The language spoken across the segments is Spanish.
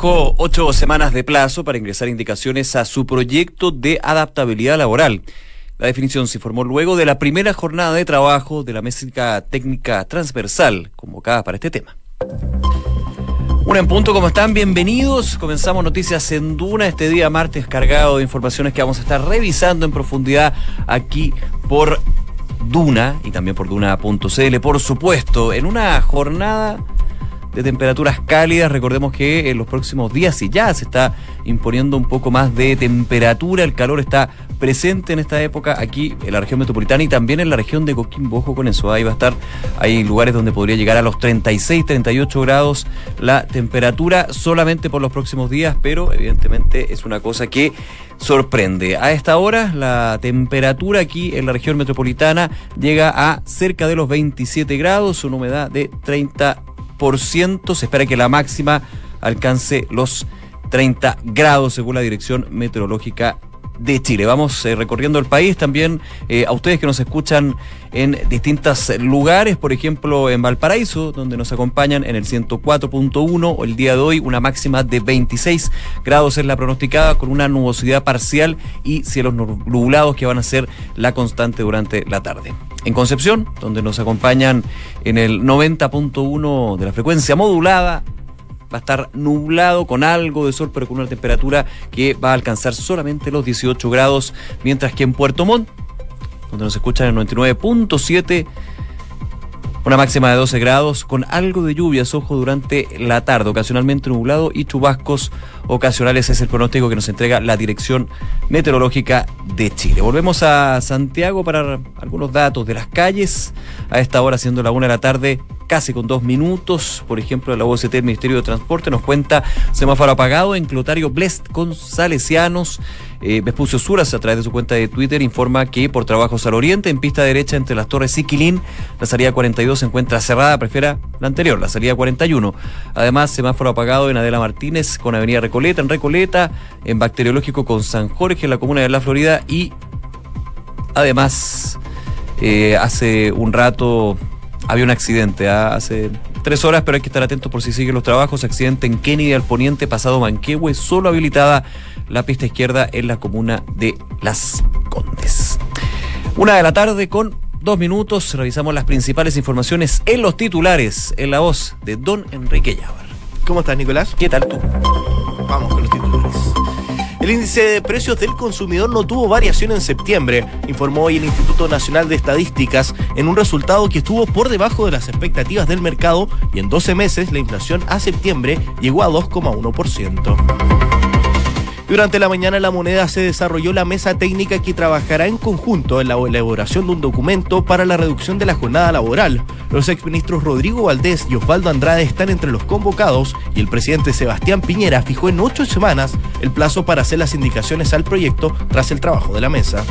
ocho semanas de plazo para ingresar indicaciones a su proyecto de adaptabilidad laboral. La definición se formó luego de la primera jornada de trabajo de la Mesa Técnica Transversal convocada para este tema. Una en punto, ¿cómo están? Bienvenidos. Comenzamos Noticias en Duna este día martes cargado de informaciones que vamos a estar revisando en profundidad aquí por Duna y también por Duna.cl, por supuesto, en una jornada de temperaturas cálidas. Recordemos que en los próximos días y ya se está imponiendo un poco más de temperatura. El calor está presente en esta época aquí en la región metropolitana y también en la región de Coquimbo. Ojo con eso, ahí va a estar, hay lugares donde podría llegar a los 36, 38 grados la temperatura solamente por los próximos días, pero evidentemente es una cosa que sorprende. A esta hora la temperatura aquí en la región metropolitana llega a cerca de los 27 grados, una humedad de 30 se espera que la máxima alcance los 30 grados según la Dirección Meteorológica de Chile. Vamos eh, recorriendo el país también eh, a ustedes que nos escuchan en distintos lugares, por ejemplo en Valparaíso, donde nos acompañan en el 104.1 el día de hoy, una máxima de 26 grados es la pronosticada con una nubosidad parcial y cielos nublados que van a ser la constante durante la tarde. En Concepción, donde nos acompañan en el 90.1 de la frecuencia modulada, va a estar nublado con algo de sol, pero con una temperatura que va a alcanzar solamente los 18 grados, mientras que en Puerto Montt, donde nos escuchan en el 99.7, una máxima de 12 grados con algo de lluvias, ojo, durante la tarde, ocasionalmente nublado y chubascos ocasionales es el pronóstico que nos entrega la Dirección Meteorológica de Chile. Volvemos a Santiago para algunos datos de las calles. A esta hora, siendo la una de la tarde, casi con dos minutos. Por ejemplo, la OCT del Ministerio de Transporte nos cuenta semáforo apagado en Clotario Blest con Salesianos. Eh, Vespucio Suras, a través de su cuenta de Twitter, informa que por trabajos al oriente, en pista derecha entre las torres Siquilín, la salida 42 se encuentra cerrada, prefiera la anterior, la salida 41. Además, semáforo apagado en Adela Martínez con Avenida Recoleta, en Recoleta, en Bacteriológico con San Jorge, en la comuna de La Florida y además, eh, hace un rato había un accidente, ¿ah? hace tres horas, pero hay que estar atentos por si siguen los trabajos. Accidente en Kennedy al poniente, pasado Manquehue, solo habilitada la pista izquierda en la comuna de Las Condes. Una de la tarde con dos minutos, revisamos las principales informaciones en los titulares, en la voz de don Enrique Llavar. ¿Cómo estás, Nicolás? ¿Qué tal tú? Vamos con los titulares. El índice de precios del consumidor no tuvo variación en septiembre, informó hoy el Instituto Nacional de Estadísticas, en un resultado que estuvo por debajo de las expectativas del mercado y en 12 meses la inflación a septiembre llegó a 2,1%. Durante la mañana en la moneda se desarrolló la mesa técnica que trabajará en conjunto en la elaboración de un documento para la reducción de la jornada laboral. Los exministros Rodrigo Valdés y Osvaldo Andrade están entre los convocados y el presidente Sebastián Piñera fijó en ocho semanas el plazo para hacer las indicaciones al proyecto tras el trabajo de la mesa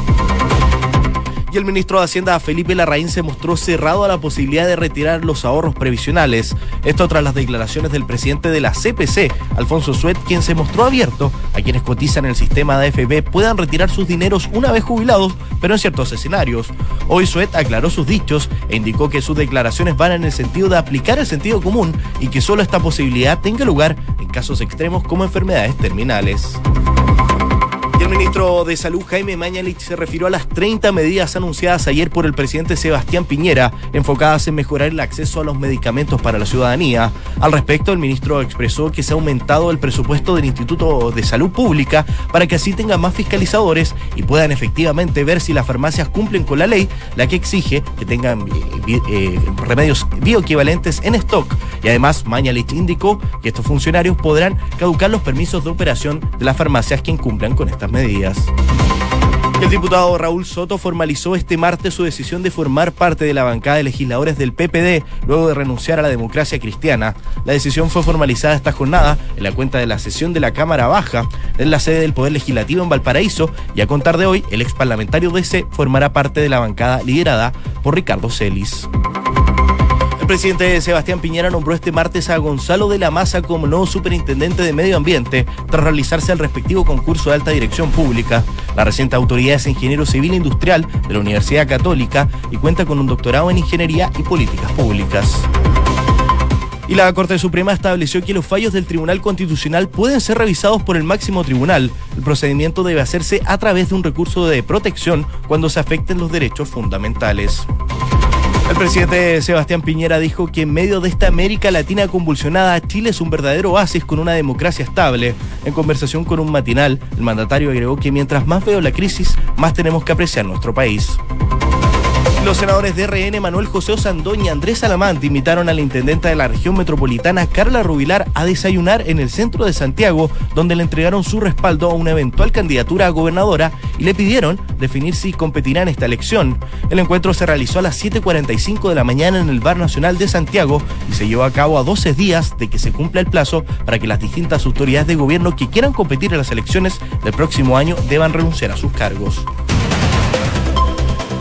y el ministro de Hacienda Felipe Larraín se mostró cerrado a la posibilidad de retirar los ahorros previsionales. Esto tras las declaraciones del presidente de la CPC, Alfonso Suet, quien se mostró abierto a quienes cotizan en el sistema de AFP puedan retirar sus dineros una vez jubilados, pero en ciertos escenarios. Hoy Suet aclaró sus dichos e indicó que sus declaraciones van en el sentido de aplicar el sentido común y que solo esta posibilidad tenga lugar en casos extremos como enfermedades terminales el ministro de Salud, Jaime Mañalich, se refirió a las 30 medidas anunciadas ayer por el presidente Sebastián Piñera, enfocadas en mejorar el acceso a los medicamentos para la ciudadanía. Al respecto, el ministro expresó que se ha aumentado el presupuesto del Instituto de Salud Pública para que así tengan más fiscalizadores y puedan efectivamente ver si las farmacias cumplen con la ley, la que exige que tengan eh, remedios bioequivalentes en stock. Y además, Mañalich indicó que estos funcionarios podrán caducar los permisos de operación de las farmacias que incumplan con estas medidas El diputado Raúl Soto formalizó este martes su decisión de formar parte de la bancada de legisladores del PPD luego de renunciar a la democracia cristiana. La decisión fue formalizada esta jornada en la cuenta de la sesión de la Cámara Baja en la sede del Poder Legislativo en Valparaíso y a contar de hoy el ex parlamentario DC formará parte de la bancada liderada por Ricardo Celis. El presidente Sebastián Piñera nombró este martes a Gonzalo de la Maza como nuevo superintendente de Medio Ambiente tras realizarse el respectivo concurso de alta dirección pública. La reciente autoridad es ingeniero civil industrial de la Universidad Católica y cuenta con un doctorado en ingeniería y políticas públicas. Y la Corte Suprema estableció que los fallos del Tribunal Constitucional pueden ser revisados por el máximo tribunal. El procedimiento debe hacerse a través de un recurso de protección cuando se afecten los derechos fundamentales. El presidente Sebastián Piñera dijo que en medio de esta América Latina convulsionada, Chile es un verdadero oasis con una democracia estable. En conversación con un matinal, el mandatario agregó que mientras más veo la crisis, más tenemos que apreciar nuestro país. Los senadores de RN, Manuel José Osandón y Andrés Salamante invitaron a la intendenta de la región metropolitana, Carla Rubilar, a desayunar en el centro de Santiago, donde le entregaron su respaldo a una eventual candidatura a gobernadora y le pidieron definir si competirá en esta elección. El encuentro se realizó a las 7.45 de la mañana en el Bar Nacional de Santiago y se llevó a cabo a 12 días de que se cumpla el plazo para que las distintas autoridades de gobierno que quieran competir en las elecciones del próximo año deban renunciar a sus cargos.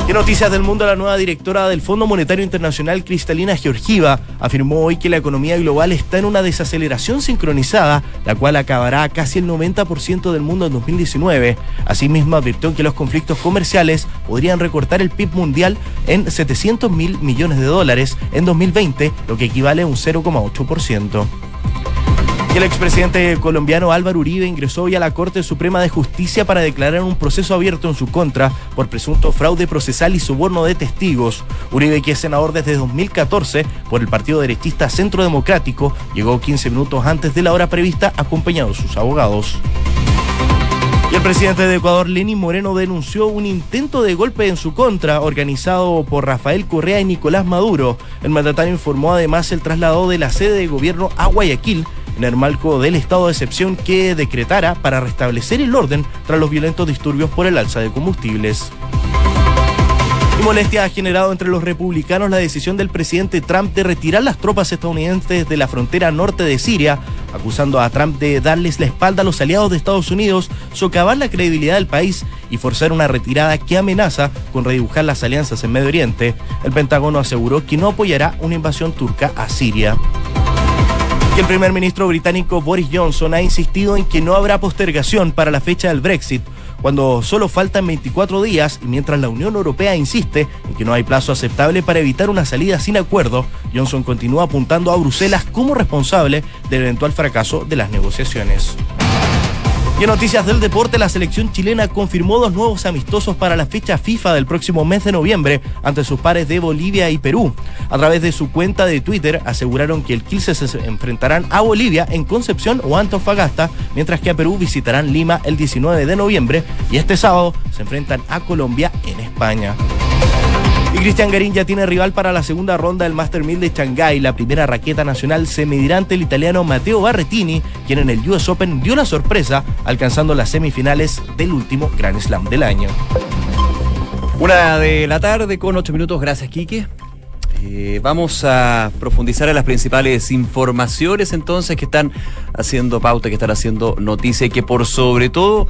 En noticias del mundo, la nueva directora del Fondo Monetario Internacional, Cristalina Georgieva, afirmó hoy que la economía global está en una desaceleración sincronizada, la cual acabará casi el 90% del mundo en 2019. Asimismo, advirtió que los conflictos comerciales podrían recortar el PIB mundial en 700 mil millones de dólares en 2020, lo que equivale a un 0,8% el expresidente colombiano Álvaro Uribe ingresó hoy a la Corte Suprema de Justicia para declarar un proceso abierto en su contra por presunto fraude procesal y soborno de testigos. Uribe, que es senador desde 2014 por el partido derechista Centro Democrático, llegó 15 minutos antes de la hora prevista acompañado de sus abogados. Y el presidente de Ecuador, Lenín Moreno, denunció un intento de golpe en su contra organizado por Rafael Correa y Nicolás Maduro. El mandatario informó además el traslado de la sede de gobierno a Guayaquil en el marco del estado de excepción que decretara para restablecer el orden tras los violentos disturbios por el alza de combustibles. Y molestia ha generado entre los republicanos la decisión del presidente Trump de retirar las tropas estadounidenses de la frontera norte de Siria, acusando a Trump de darles la espalda a los aliados de Estados Unidos, socavar la credibilidad del país y forzar una retirada que amenaza con redibujar las alianzas en Medio Oriente. El Pentágono aseguró que no apoyará una invasión turca a Siria el primer ministro británico Boris Johnson ha insistido en que no habrá postergación para la fecha del Brexit, cuando solo faltan 24 días y mientras la Unión Europea insiste en que no hay plazo aceptable para evitar una salida sin acuerdo, Johnson continúa apuntando a Bruselas como responsable del eventual fracaso de las negociaciones. Y en noticias del deporte, la selección chilena confirmó dos nuevos amistosos para la fecha FIFA del próximo mes de noviembre ante sus pares de Bolivia y Perú. A través de su cuenta de Twitter aseguraron que el 15 se enfrentarán a Bolivia en Concepción o Antofagasta, mientras que a Perú visitarán Lima el 19 de noviembre y este sábado se enfrentan a Colombia en España. Y Cristian Garín ya tiene rival para la segunda ronda del Master 1000 de Shanghái. La primera raqueta nacional se el italiano Matteo Barretini, quien en el US Open dio la sorpresa, alcanzando las semifinales del último Grand Slam del año. Una de la tarde con ocho minutos. Gracias, Quique. Eh, vamos a profundizar en las principales informaciones entonces que están haciendo pauta, que están haciendo noticia y que por sobre todo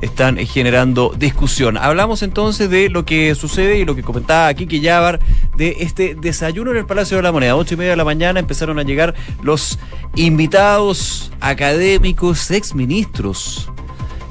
están generando discusión. Hablamos entonces de lo que sucede y lo que comentaba que Yabar de este desayuno en el Palacio de la Moneda. Ocho y media de la mañana empezaron a llegar los invitados académicos, exministros,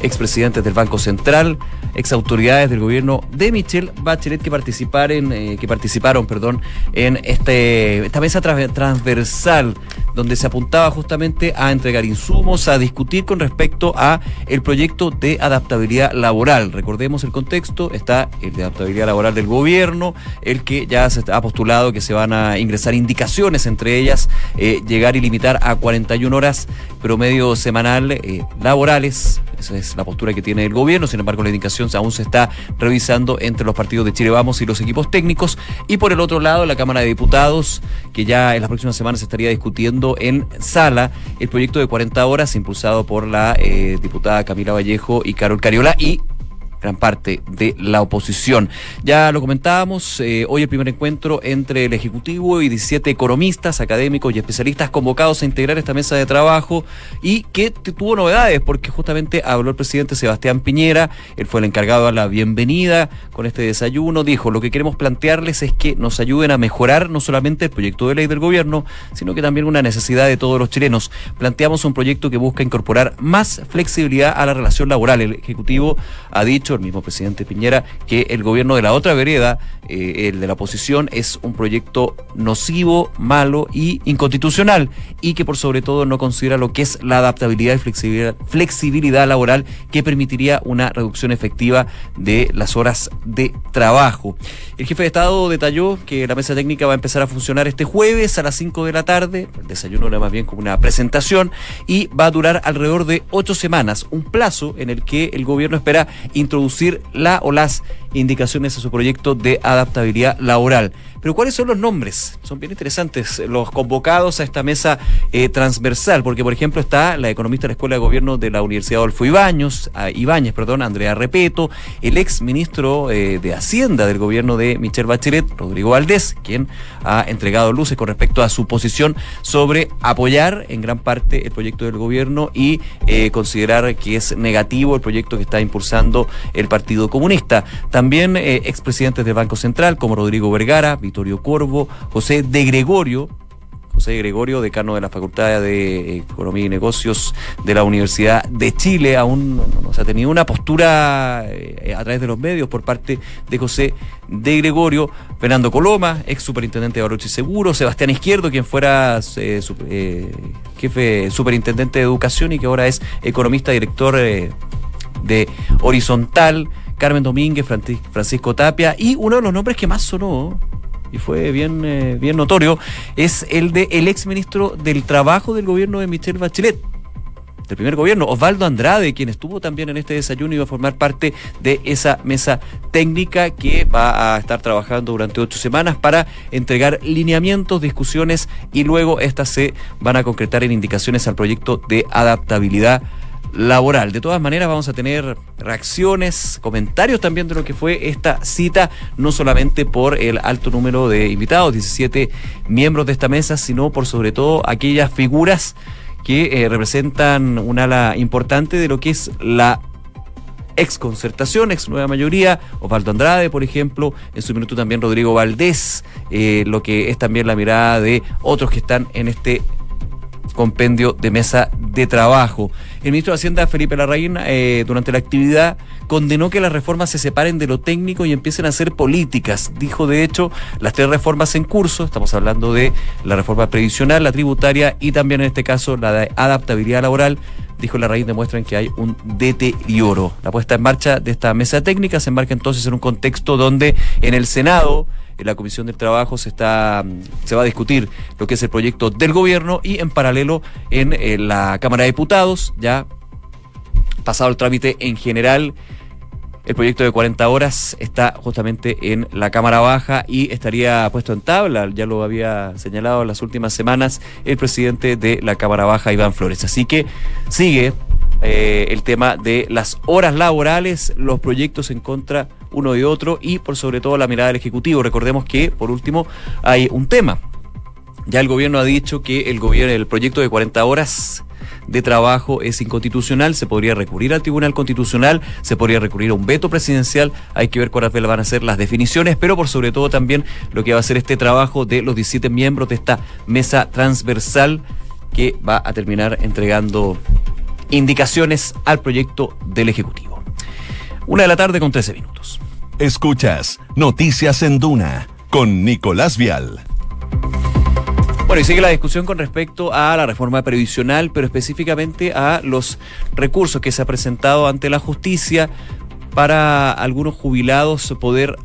expresidentes del Banco Central, exautoridades del gobierno de Michelle Bachelet que participaron, eh, que participaron perdón, en este, esta mesa transversal donde se apuntaba justamente a entregar insumos, a discutir con respecto a el proyecto de adaptabilidad laboral. Recordemos el contexto, está el de adaptabilidad laboral del gobierno, el que ya se ha postulado que se van a ingresar indicaciones, entre ellas eh, llegar y limitar a 41 horas promedio semanal eh, laborales. Esa es la postura que tiene el gobierno, sin embargo la indicación aún se está revisando entre los partidos de Chile Vamos y los equipos técnicos. Y por el otro lado, la Cámara de Diputados, que ya en las próximas semanas se estaría discutiendo en sala el proyecto de 40 horas impulsado por la eh, diputada Camila Vallejo y Carol Cariola y gran parte de la oposición. Ya lo comentábamos, eh, hoy el primer encuentro entre el Ejecutivo y 17 economistas, académicos y especialistas convocados a integrar esta mesa de trabajo y que tuvo novedades porque justamente habló el presidente Sebastián Piñera, él fue el encargado a la bienvenida con este desayuno, dijo, lo que queremos plantearles es que nos ayuden a mejorar no solamente el proyecto de ley del gobierno, sino que también una necesidad de todos los chilenos. Planteamos un proyecto que busca incorporar más flexibilidad a la relación laboral. El Ejecutivo ha dicho el mismo presidente Piñera que el gobierno de la otra vereda, eh, el de la oposición, es un proyecto nocivo, malo y inconstitucional y que por sobre todo no considera lo que es la adaptabilidad y flexibilidad, flexibilidad laboral que permitiría una reducción efectiva de las horas de trabajo. El jefe de Estado detalló que la mesa técnica va a empezar a funcionar este jueves a las 5 de la tarde, el desayuno era más bien como una presentación, y va a durar alrededor de ocho semanas, un plazo en el que el gobierno espera introducir la o las indicaciones a su proyecto de adaptabilidad laboral. Pero ¿cuáles son los nombres? Son bien interesantes los convocados a esta mesa eh, transversal, porque por ejemplo está la economista de la Escuela de Gobierno de la Universidad Adolfo Ibáñez, Ibáñez perdón, Andrea Repeto, el ex ministro eh, de Hacienda del gobierno de Michelle Bachelet, Rodrigo Valdés, quien ha entregado luces con respecto a su posición sobre apoyar en gran parte el proyecto del gobierno y eh, considerar que es negativo el proyecto que está impulsando el Partido Comunista. También expresidentes del Banco Central como Rodrigo Vergara, Vittorio Corvo, José de Gregorio, José Gregorio, decano de la Facultad de Economía y Negocios de la Universidad de Chile, aún no, se ha tenido una postura eh, a través de los medios por parte de José de Gregorio, Fernando Coloma, ex superintendente de Baroche Seguro, Sebastián Izquierdo, quien fuera eh, eh, jefe superintendente de educación y que ahora es economista director de Horizontal, Carmen Domínguez, Francisco Tapia. Y uno de los nombres que más sonó y fue bien, eh, bien notorio, es el de el ex ministro del Trabajo del gobierno de Michelle Bachelet del primer gobierno, Osvaldo Andrade, quien estuvo también en este desayuno y va a formar parte de esa mesa técnica que va a estar trabajando durante ocho semanas para entregar lineamientos, discusiones y luego estas se van a concretar en indicaciones al proyecto de adaptabilidad laboral. De todas maneras, vamos a tener reacciones, comentarios también de lo que fue esta cita, no solamente por el alto número de invitados, 17 miembros de esta mesa, sino por sobre todo aquellas figuras que eh, representan un ala importante de lo que es la ex concertación, ex nueva mayoría, Osvaldo Andrade, por ejemplo, en su minuto también Rodrigo Valdés, eh, lo que es también la mirada de otros que están en este compendio de mesa de trabajo. El ministro de Hacienda, Felipe Larraín, eh, durante la actividad condenó que las reformas se separen de lo técnico y empiecen a ser políticas. Dijo, de hecho, las tres reformas en curso, estamos hablando de la reforma previsional, la tributaria y también en este caso la de adaptabilidad laboral, dijo la raíz, demuestran que hay un deterioro. La puesta en marcha de esta mesa técnica se enmarca entonces en un contexto donde en el Senado en la Comisión del Trabajo se está se va a discutir lo que es el proyecto del gobierno y en paralelo en, eh, la Cámara de Diputados ya pasado el trámite en general el proyecto de 40 horas está justamente en la Cámara Baja y estaría puesto en tabla, ya lo había señalado en las últimas semanas el presidente de la Cámara Baja, Iván Flores. Así que sigue eh, el tema de las horas laborales, los proyectos en contra uno de otro y por sobre todo la mirada del Ejecutivo. Recordemos que, por último, hay un tema. Ya el gobierno ha dicho que el gobierno, el proyecto de 40 horas de trabajo es inconstitucional, se podría recurrir al Tribunal Constitucional, se podría recurrir a un veto presidencial, hay que ver cuáles van a ser las definiciones, pero por sobre todo también lo que va a ser este trabajo de los 17 miembros de esta mesa transversal que va a terminar entregando indicaciones al proyecto del Ejecutivo. Una de la tarde con 13 minutos. Escuchas Noticias en Duna con Nicolás Vial. Bueno, y sigue la discusión con respecto a la reforma previsional, pero específicamente a los recursos que se ha presentado ante la justicia para algunos jubilados poder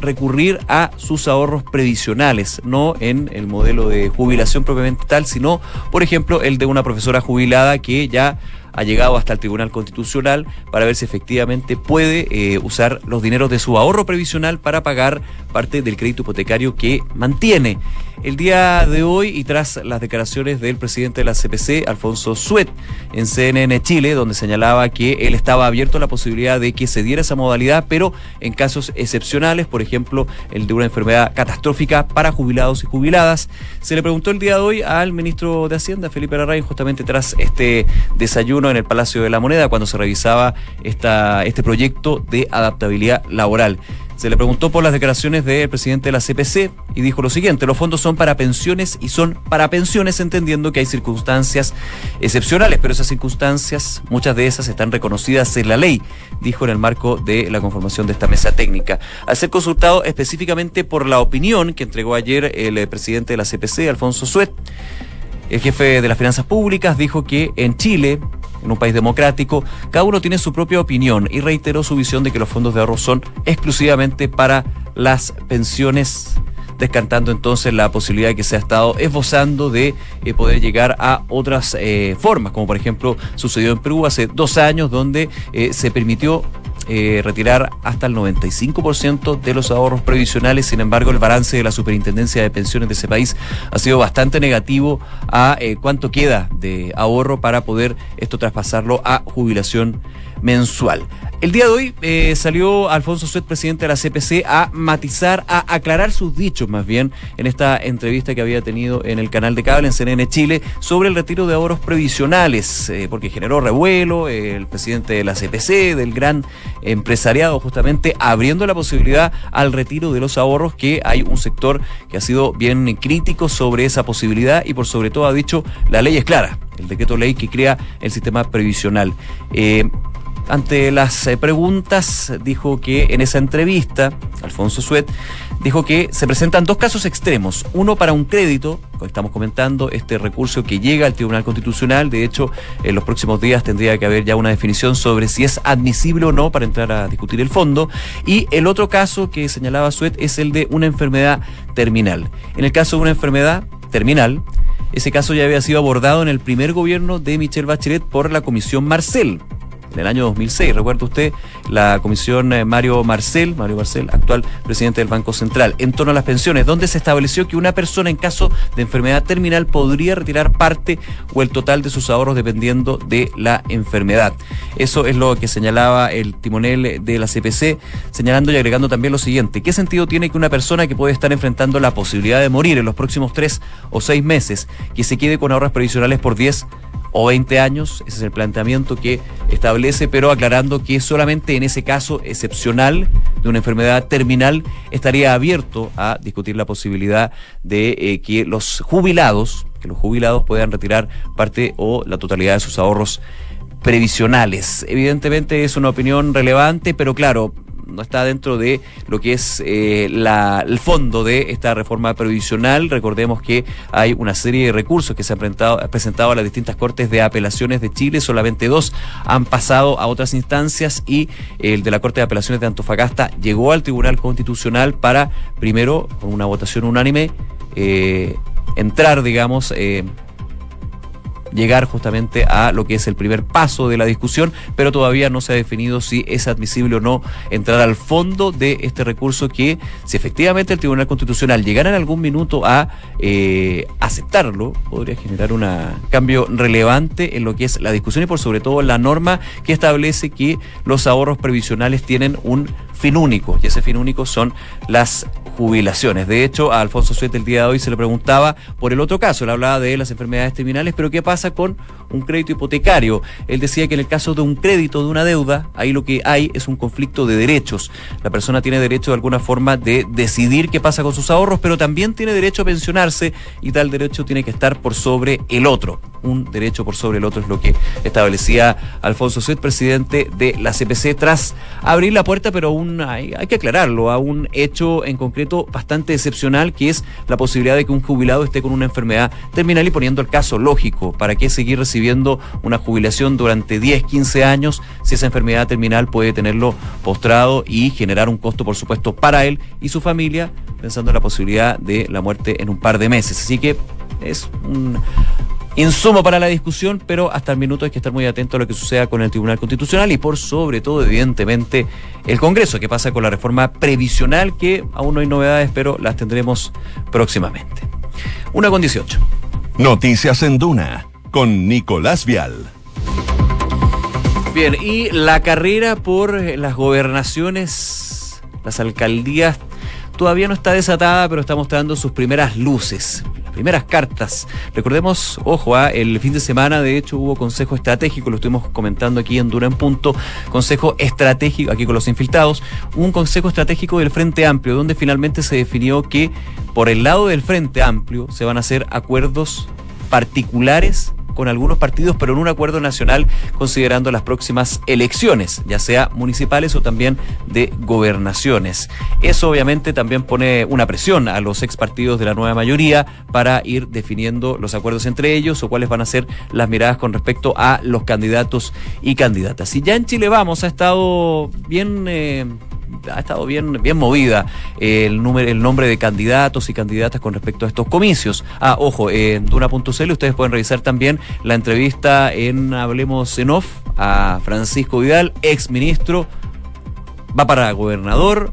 recurrir a sus ahorros previsionales, no en el modelo de jubilación propiamente tal, sino, por ejemplo, el de una profesora jubilada que ya ha llegado hasta el Tribunal Constitucional para ver si efectivamente puede eh, usar los dineros de su ahorro previsional para pagar parte del crédito hipotecario que mantiene. El día de hoy y tras las declaraciones del presidente de la CPC, Alfonso Suet, en CNN Chile, donde señalaba que él estaba abierto a la posibilidad de que se diera esa modalidad, pero en casos excepcionales, por ejemplo, el de una enfermedad catastrófica para jubilados y jubiladas. Se le preguntó el día de hoy al ministro de Hacienda, Felipe Larraín, justamente tras este desayuno en el Palacio de la Moneda cuando se revisaba esta, este proyecto de adaptabilidad laboral. Se le preguntó por las declaraciones del presidente de la CPC y dijo lo siguiente, los fondos son para pensiones y son para pensiones entendiendo que hay circunstancias excepcionales, pero esas circunstancias, muchas de esas están reconocidas en la ley, dijo en el marco de la conformación de esta mesa técnica. Al ser consultado específicamente por la opinión que entregó ayer el eh, presidente de la CPC, Alfonso Suet, el jefe de las finanzas públicas dijo que en Chile en un país democrático, cada uno tiene su propia opinión y reiteró su visión de que los fondos de ahorro son exclusivamente para las pensiones descartando entonces la posibilidad que se ha estado esbozando de eh, poder llegar a otras eh, formas, como por ejemplo sucedió en Perú hace dos años, donde eh, se permitió eh, retirar hasta el 95% de los ahorros previsionales. Sin embargo, el balance de la Superintendencia de Pensiones de ese país ha sido bastante negativo a eh, cuánto queda de ahorro para poder esto traspasarlo a jubilación mensual. El día de hoy eh, salió Alfonso Suet, presidente de la CPC, a matizar, a aclarar sus dichos más bien en esta entrevista que había tenido en el canal de cable en CNN Chile sobre el retiro de ahorros previsionales, eh, porque generó revuelo, eh, el presidente de la CPC, del gran empresariado justamente, abriendo la posibilidad al retiro de los ahorros, que hay un sector que ha sido bien crítico sobre esa posibilidad y por sobre todo ha dicho la ley es clara, el decreto ley que crea el sistema previsional. Ante las eh, preguntas, dijo que en esa entrevista, Alfonso Suet, dijo que se presentan dos casos extremos. Uno para un crédito, estamos comentando, este recurso que llega al Tribunal Constitucional. De hecho, en los próximos días tendría que haber ya una definición sobre si es admisible o no para entrar a discutir el fondo. Y el otro caso que señalaba Suet es el de una enfermedad terminal. En el caso de una enfermedad terminal, ese caso ya había sido abordado en el primer gobierno de Michelle Bachelet por la Comisión Marcel en el año 2006. Recuerda usted la comisión eh, Mario Marcel, Mario Marcel, actual presidente del Banco Central, en torno a las pensiones, donde se estableció que una persona en caso de enfermedad terminal podría retirar parte o el total de sus ahorros dependiendo de la enfermedad. Eso es lo que señalaba el timonel de la CPC, señalando y agregando también lo siguiente. ¿Qué sentido tiene que una persona que puede estar enfrentando la posibilidad de morir en los próximos tres o seis meses, que se quede con ahorros previsionales por 10 o 20 años. Ese es el planteamiento que establece, pero aclarando que solamente en ese caso excepcional de una enfermedad terminal estaría abierto a discutir la posibilidad de eh, que los jubilados, que los jubilados puedan retirar parte o la totalidad de sus ahorros previsionales. Evidentemente es una opinión relevante, pero claro, no está dentro de lo que es eh, la, el fondo de esta reforma previsional. Recordemos que hay una serie de recursos que se han presentado, presentado a las distintas cortes de apelaciones de Chile, solamente dos han pasado a otras instancias y el de la Corte de Apelaciones de Antofagasta llegó al Tribunal Constitucional para, primero, con una votación unánime, eh, entrar, digamos, eh, llegar justamente a lo que es el primer paso de la discusión, pero todavía no se ha definido si es admisible o no entrar al fondo de este recurso que, si efectivamente el Tribunal Constitucional llegara en algún minuto a eh, aceptarlo, podría generar un cambio relevante en lo que es la discusión y por sobre todo la norma que establece que los ahorros previsionales tienen un fin único, y ese fin único son las jubilaciones. De hecho, a Alfonso Suete el día de hoy se le preguntaba por el otro caso, él hablaba de las enfermedades terminales, pero ¿qué pasa con un crédito hipotecario? Él decía que en el caso de un crédito, de una deuda, ahí lo que hay es un conflicto de derechos. La persona tiene derecho de alguna forma de decidir qué pasa con sus ahorros, pero también tiene derecho a pensionarse y tal derecho tiene que estar por sobre el otro. Un derecho por sobre el otro es lo que establecía Alfonso Suet, presidente de la CPC, tras abrir la puerta, pero aún hay, que aclararlo, a un hecho en concreto bastante excepcional, que es la posibilidad de que un jubilado esté con una enfermedad terminal y poniendo el caso lógico, ¿para qué seguir recibiendo una jubilación durante 10, 15 años si esa enfermedad terminal puede tenerlo postrado y generar un costo, por supuesto, para él y su familia, pensando en la posibilidad de la muerte en un par de meses? Así que es un insumo para la discusión, pero hasta el minuto hay que estar muy atento a lo que suceda con el Tribunal Constitucional y por sobre todo, evidentemente, el Congreso, que pasa con la reforma previsional, que aún no hay novedades, pero las tendremos próximamente. Una con 18. Noticias en Duna, con Nicolás Vial. Bien, y la carrera por las gobernaciones, las alcaldías, todavía no está desatada, pero está mostrando sus primeras luces primeras cartas. Recordemos, ojo, ¿ah? el fin de semana de hecho hubo consejo estratégico, lo estuvimos comentando aquí en Dura en Punto, consejo estratégico, aquí con los infiltrados, un consejo estratégico del Frente Amplio, donde finalmente se definió que por el lado del Frente Amplio se van a hacer acuerdos particulares con algunos partidos, pero en un acuerdo nacional considerando las próximas elecciones, ya sea municipales o también de gobernaciones. Eso obviamente también pone una presión a los ex partidos de la nueva mayoría para ir definiendo los acuerdos entre ellos o cuáles van a ser las miradas con respecto a los candidatos y candidatas. Y ya en Chile vamos, ha estado bien... Eh, ha estado bien, bien movida eh, el, número, el nombre de candidatos y candidatas con respecto a estos comicios. Ah, ojo, en Duna.cl ustedes pueden revisar también la entrevista en Hablemos en Off a Francisco Vidal, ex ministro, va para gobernador,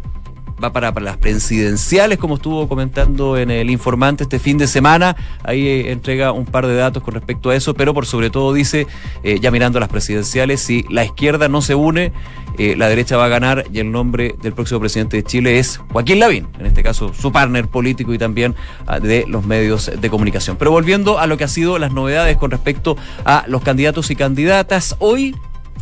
va para, las presidenciales, como estuvo comentando en el informante este fin de semana. Ahí eh, entrega un par de datos con respecto a eso, pero por sobre todo dice, eh, ya mirando las presidenciales, si la izquierda no se une, eh, la derecha va a ganar y el nombre del próximo presidente de Chile es Joaquín Lavín, en este caso su partner político y también ah, de los medios de comunicación. Pero volviendo a lo que ha sido las novedades con respecto a los candidatos y candidatas, hoy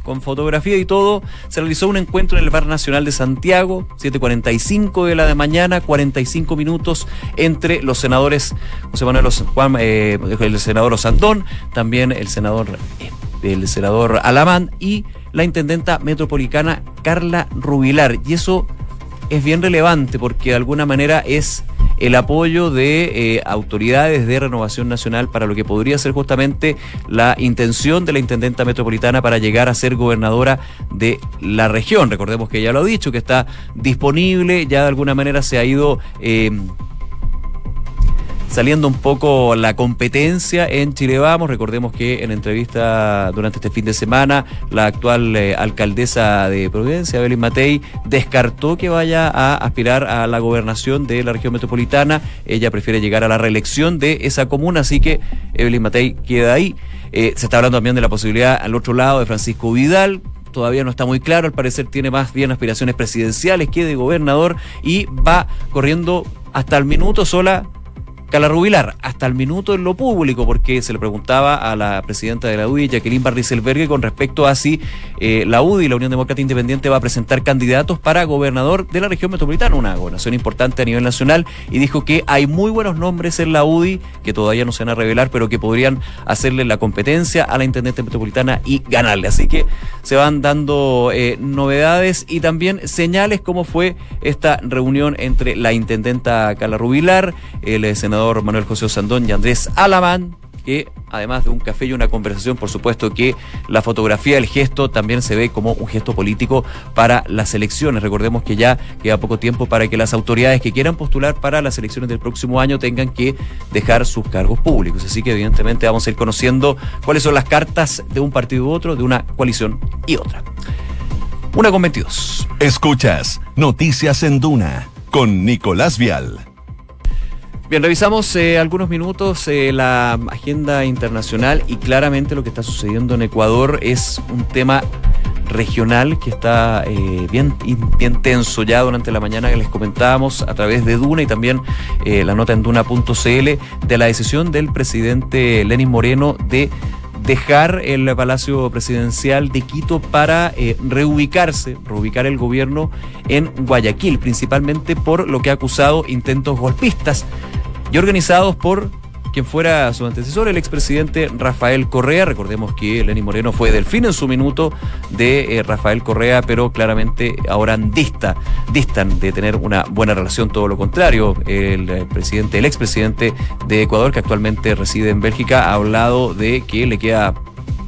con fotografía y todo, se realizó un encuentro en el Bar Nacional de Santiago, 7.45 de la de mañana, 45 minutos entre los senadores José Manuel Juan, eh, el senador Osandón, también el senador, eh, el senador Alamán y la intendenta metropolitana Carla Rubilar. Y eso es bien relevante porque de alguna manera es el apoyo de eh, autoridades de renovación nacional para lo que podría ser justamente la intención de la intendenta metropolitana para llegar a ser gobernadora de la región. Recordemos que ya lo ha dicho, que está disponible, ya de alguna manera se ha ido... Eh, saliendo un poco la competencia en Chile Vamos. Recordemos que en entrevista durante este fin de semana, la actual eh, alcaldesa de Providencia, Evelyn Matei, descartó que vaya a aspirar a la gobernación de la región metropolitana. Ella prefiere llegar a la reelección de esa comuna, así que Evelyn Matei queda ahí. Eh, se está hablando también de la posibilidad al otro lado de Francisco Vidal, todavía no está muy claro, al parecer tiene más bien aspiraciones presidenciales que de gobernador y va corriendo hasta el minuto sola Rubilar, hasta el minuto en lo público, porque se le preguntaba a la presidenta de la UDI, Jacqueline Barriselbergue, con respecto a si eh, la UDI, la Unión Demócrata Independiente, va a presentar candidatos para gobernador de la región metropolitana, una gobernación importante a nivel nacional, y dijo que hay muy buenos nombres en la UDI, que todavía no se van a revelar, pero que podrían hacerle la competencia a la Intendente Metropolitana y ganarle. Así que se van dando eh, novedades y también señales como fue esta reunión entre la Intendenta Carla Rubilar, el senador Manuel José Sandón y Andrés Alamán, que además de un café y una conversación, por supuesto que la fotografía, el gesto también se ve como un gesto político para las elecciones. Recordemos que ya queda poco tiempo para que las autoridades que quieran postular para las elecciones del próximo año tengan que dejar sus cargos públicos. Así que evidentemente vamos a ir conociendo cuáles son las cartas de un partido u otro, de una coalición y otra. Una con 22. Escuchas Noticias en Duna con Nicolás Vial. Bien, revisamos eh, algunos minutos eh, la agenda internacional y claramente lo que está sucediendo en Ecuador es un tema regional que está eh, bien, bien tenso ya durante la mañana que les comentábamos a través de Duna y también la nota en duna.cl de la decisión del presidente Lenin Moreno de dejar el Palacio Presidencial de Quito para reubicarse, reubicar el gobierno en Guayaquil, principalmente por lo que ha acusado intentos golpistas y organizados por quien fuera su antecesor, el expresidente Rafael Correa. Recordemos que Lenny Moreno fue delfín en su minuto de eh, Rafael Correa, pero claramente ahora dista, distan de tener una buena relación, todo lo contrario. El, el presidente, el expresidente de Ecuador, que actualmente reside en Bélgica, ha hablado de que le queda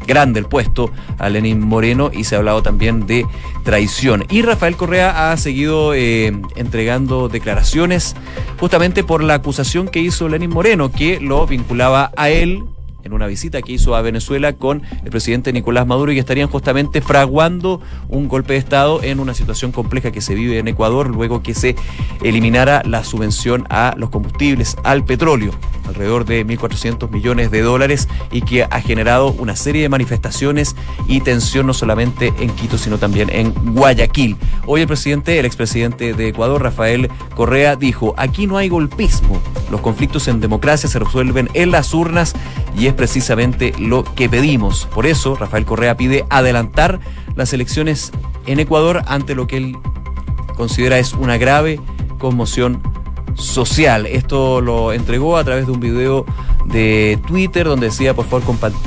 grande el puesto a Lenín Moreno y se ha hablado también de traición. Y Rafael Correa ha seguido eh, entregando declaraciones justamente por la acusación que hizo Lenín Moreno, que lo vinculaba a él en una visita que hizo a Venezuela con el presidente Nicolás Maduro y que estarían justamente fraguando un golpe de Estado en una situación compleja que se vive en Ecuador luego que se eliminara la subvención a los combustibles, al petróleo, alrededor de 1.400 millones de dólares y que ha generado una serie de manifestaciones y tensión no solamente en Quito, sino también en Guayaquil. Hoy el presidente, el expresidente de Ecuador, Rafael Correa, dijo, aquí no hay golpismo, los conflictos en democracia se resuelven en las urnas y es precisamente lo que pedimos. Por eso, Rafael Correa pide adelantar las elecciones en Ecuador ante lo que él considera es una grave conmoción social. Esto lo entregó a través de un video de Twitter donde decía por favor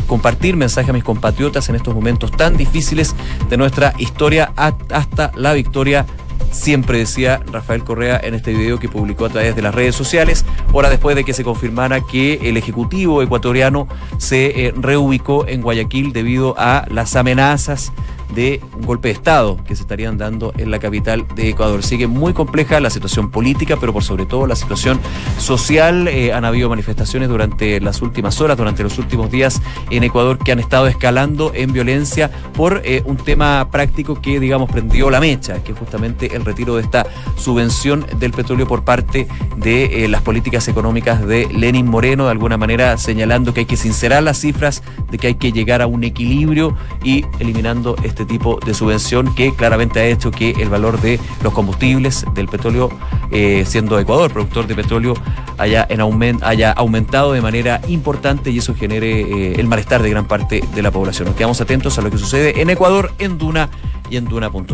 compartir mensaje a mis compatriotas en estos momentos tan difíciles de nuestra historia hasta la victoria siempre decía Rafael Correa en este video que publicó a través de las redes sociales, hora después de que se confirmara que el Ejecutivo ecuatoriano se eh, reubicó en Guayaquil debido a las amenazas de un golpe de Estado que se estarían dando en la capital de Ecuador. Sigue muy compleja la situación política, pero por sobre todo la situación social. Eh, han habido manifestaciones durante las últimas horas, durante los últimos días en Ecuador que han estado escalando en violencia por eh, un tema práctico que, digamos, prendió la mecha, que es justamente el retiro de esta subvención del petróleo por parte de eh, las políticas económicas de Lenin Moreno, de alguna manera señalando que hay que sincerar las cifras, de que hay que llegar a un equilibrio y eliminando este este tipo de subvención que claramente ha hecho que el valor de los combustibles, del petróleo, eh, siendo Ecuador productor de petróleo, haya, en haya aumentado de manera importante y eso genere eh, el malestar de gran parte de la población. Nos quedamos atentos a lo que sucede en Ecuador, en Duna y en Duna.cl.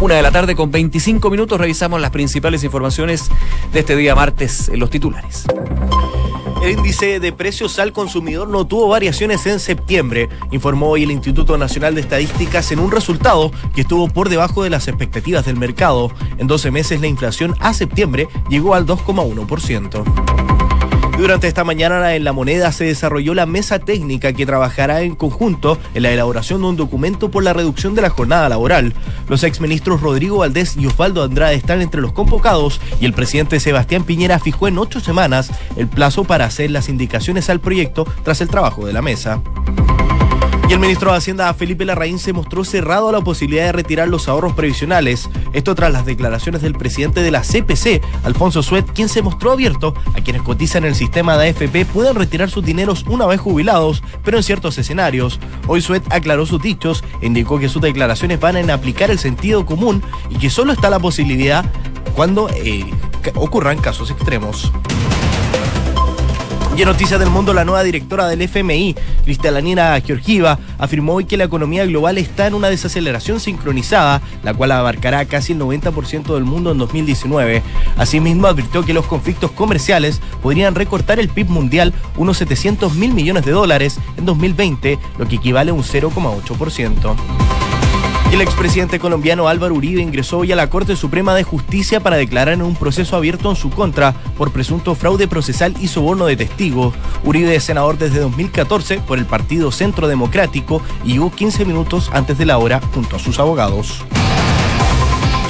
Una de la tarde con 25 minutos revisamos las principales informaciones de este día martes en los titulares. El índice de precios al consumidor no tuvo variaciones en septiembre, informó hoy el Instituto Nacional de Estadísticas en un resultado que estuvo por debajo de las expectativas del mercado. En 12 meses la inflación a septiembre llegó al 2,1%. Durante esta mañana en La Moneda se desarrolló la mesa técnica que trabajará en conjunto en la elaboración de un documento por la reducción de la jornada laboral. Los exministros Rodrigo Valdés y Osvaldo Andrade están entre los convocados y el presidente Sebastián Piñera fijó en ocho semanas el plazo para hacer las indicaciones al proyecto tras el trabajo de la mesa. Y el ministro de Hacienda, Felipe Larraín, se mostró cerrado a la posibilidad de retirar los ahorros previsionales. Esto tras las declaraciones del presidente de la CPC, Alfonso Suet, quien se mostró abierto a quienes cotizan en el sistema de AFP puedan retirar sus dineros una vez jubilados, pero en ciertos escenarios. Hoy Suet aclaró sus dichos indicó que sus declaraciones van en aplicar el sentido común y que solo está la posibilidad cuando eh, ocurran casos extremos. Y en Noticias del Mundo, la nueva directora del FMI, Cristalanina Georgieva, afirmó hoy que la economía global está en una desaceleración sincronizada, la cual abarcará casi el 90% del mundo en 2019. Asimismo, advirtió que los conflictos comerciales podrían recortar el PIB mundial unos 700 mil millones de dólares en 2020, lo que equivale a un 0,8% el expresidente colombiano Álvaro Uribe ingresó hoy a la Corte Suprema de Justicia para declarar en un proceso abierto en su contra por presunto fraude procesal y soborno de testigo. Uribe es senador desde 2014 por el Partido Centro Democrático y llegó 15 minutos antes de la hora junto a sus abogados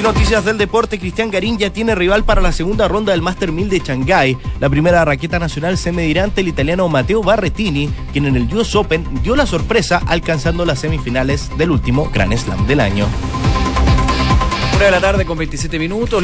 noticias del deporte, Cristian Garín ya tiene rival para la segunda ronda del Master 1000 de Shanghái. La primera raqueta nacional se medirá ante el italiano Matteo Barretini, quien en el US Open dio la sorpresa alcanzando las semifinales del último Grand Slam del año. Hora de la tarde con 27 minutos.